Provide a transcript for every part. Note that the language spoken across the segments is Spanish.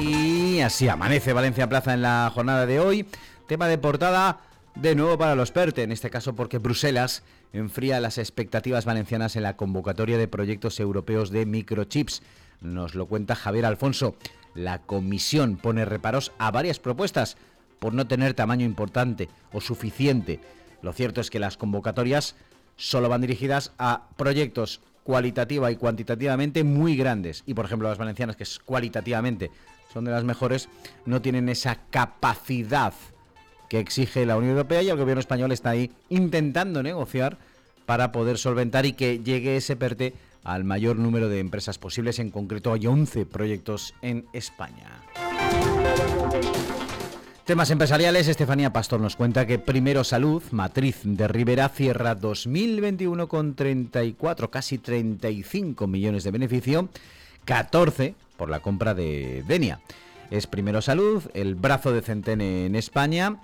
Y así amanece Valencia Plaza en la jornada de hoy. Tema de portada de nuevo para los PERTE, en este caso porque Bruselas enfría las expectativas valencianas en la convocatoria de proyectos europeos de microchips. Nos lo cuenta Javier Alfonso. La comisión pone reparos a varias propuestas por no tener tamaño importante o suficiente. Lo cierto es que las convocatorias solo van dirigidas a proyectos cualitativa y cuantitativamente muy grandes. Y por ejemplo las valencianas, que es cualitativamente son de las mejores, no tienen esa capacidad que exige la Unión Europea y el gobierno español está ahí intentando negociar para poder solventar y que llegue ese PERTE al mayor número de empresas posibles. En concreto hay 11 proyectos en España. Temas empresariales, Estefanía Pastor nos cuenta que Primero Salud, matriz de Rivera, cierra 2021 con 34, casi 35 millones de beneficio, 14 por la compra de Denia. Es Primero Salud, el brazo de Centene en España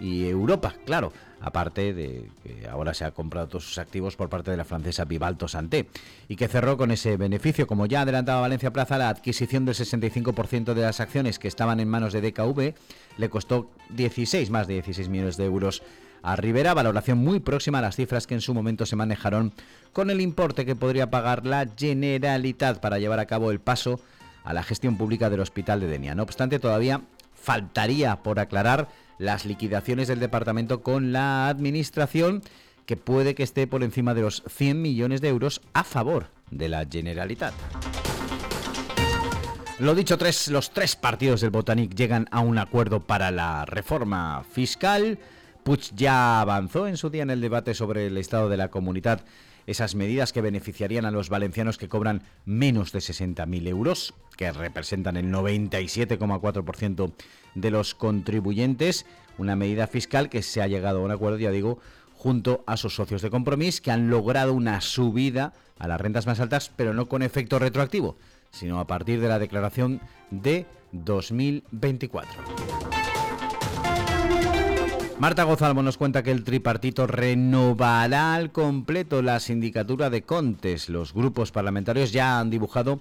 y Europa, claro, aparte de que ahora se ha comprado todos sus activos por parte de la francesa Vivalto Santé y que cerró con ese beneficio, como ya adelantaba Valencia Plaza, la adquisición del 65% de las acciones que estaban en manos de DKV le costó 16, más de 16 millones de euros a Rivera, valoración muy próxima a las cifras que en su momento se manejaron con el importe que podría pagar la Generalitat para llevar a cabo el paso a la gestión pública del Hospital de Denia. No obstante, todavía faltaría por aclarar las liquidaciones del departamento con la administración, que puede que esté por encima de los 100 millones de euros a favor de la Generalitat. Lo dicho, tres, los tres partidos del Botanic llegan a un acuerdo para la reforma fiscal. Puig ya avanzó en su día en el debate sobre el estado de la comunidad esas medidas que beneficiarían a los valencianos que cobran menos de 60.000 euros, que representan el 97,4% de los contribuyentes, una medida fiscal que se ha llegado a un acuerdo, ya digo, junto a sus socios de compromiso que han logrado una subida a las rentas más altas, pero no con efecto retroactivo, sino a partir de la declaración de 2024. Marta Gozalvo nos cuenta que el tripartito renovará al completo la sindicatura de Contes. Los grupos parlamentarios ya han dibujado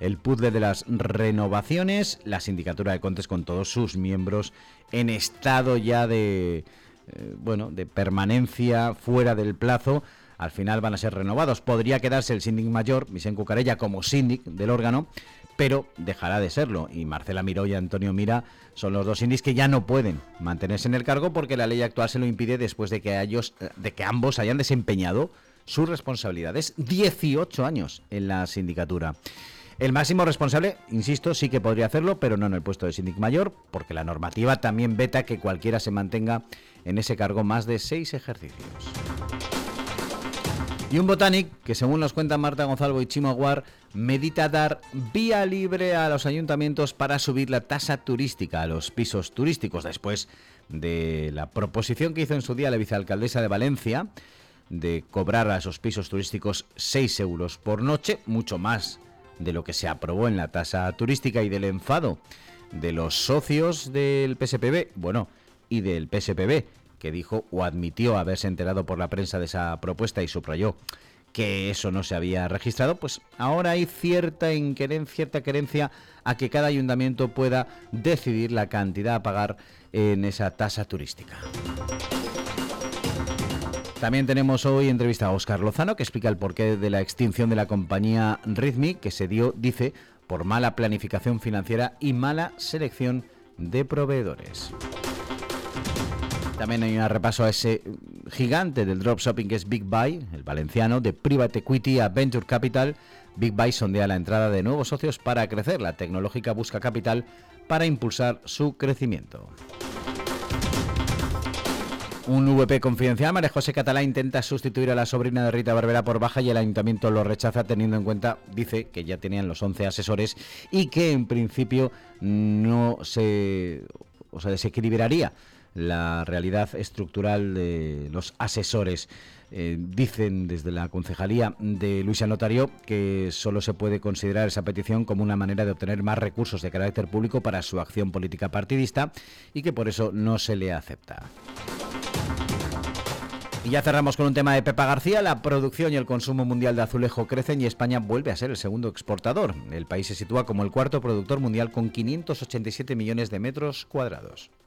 el puzzle de las renovaciones, la sindicatura de Contes con todos sus miembros en estado ya de eh, bueno, de permanencia fuera del plazo. Al final van a ser renovados. Podría quedarse el síndic mayor, Vicente Cucarella, como síndic del órgano, pero dejará de serlo. Y Marcela Miró y Antonio Mira son los dos indies que ya no pueden mantenerse en el cargo porque la ley actual se lo impide después de que, ellos, de que ambos hayan desempeñado sus responsabilidades 18 años en la sindicatura. El máximo responsable, insisto, sí que podría hacerlo, pero no en el puesto de síndic mayor, porque la normativa también veta que cualquiera se mantenga en ese cargo más de seis ejercicios. Y un Botanic que, según nos cuentan Marta Gonzalo y Chimo Aguar, medita dar vía libre a los ayuntamientos para subir la tasa turística a los pisos turísticos. Después de la proposición que hizo en su día la vicealcaldesa de Valencia de cobrar a esos pisos turísticos 6 euros por noche, mucho más de lo que se aprobó en la tasa turística y del enfado de los socios del PSPB, bueno, y del PSPB, que dijo o admitió haberse enterado por la prensa de esa propuesta y subrayó que eso no se había registrado, pues ahora hay cierta inquerencia, cierta querencia a que cada ayuntamiento pueda decidir la cantidad a pagar en esa tasa turística. También tenemos hoy entrevista a Óscar Lozano que explica el porqué de la extinción de la compañía Rhythmic que se dio, dice, por mala planificación financiera y mala selección de proveedores. También hay un repaso a ese gigante del drop shopping que es Big Buy, el valenciano, de Private Equity a Venture Capital. Big Buy sondea la entrada de nuevos socios para crecer. La tecnológica busca capital para impulsar su crecimiento. Un VP confidencial, María José Catalá intenta sustituir a la sobrina de Rita Barbera por baja y el ayuntamiento lo rechaza teniendo en cuenta, dice, que ya tenían los 11 asesores y que en principio no se, o sea, desequilibraría la realidad estructural de los asesores. Eh, dicen desde la concejalía de Luisa Notario que solo se puede considerar esa petición como una manera de obtener más recursos de carácter público para su acción política partidista y que por eso no se le acepta. Y ya cerramos con un tema de Pepa García. La producción y el consumo mundial de azulejo crecen y España vuelve a ser el segundo exportador. El país se sitúa como el cuarto productor mundial con 587 millones de metros cuadrados.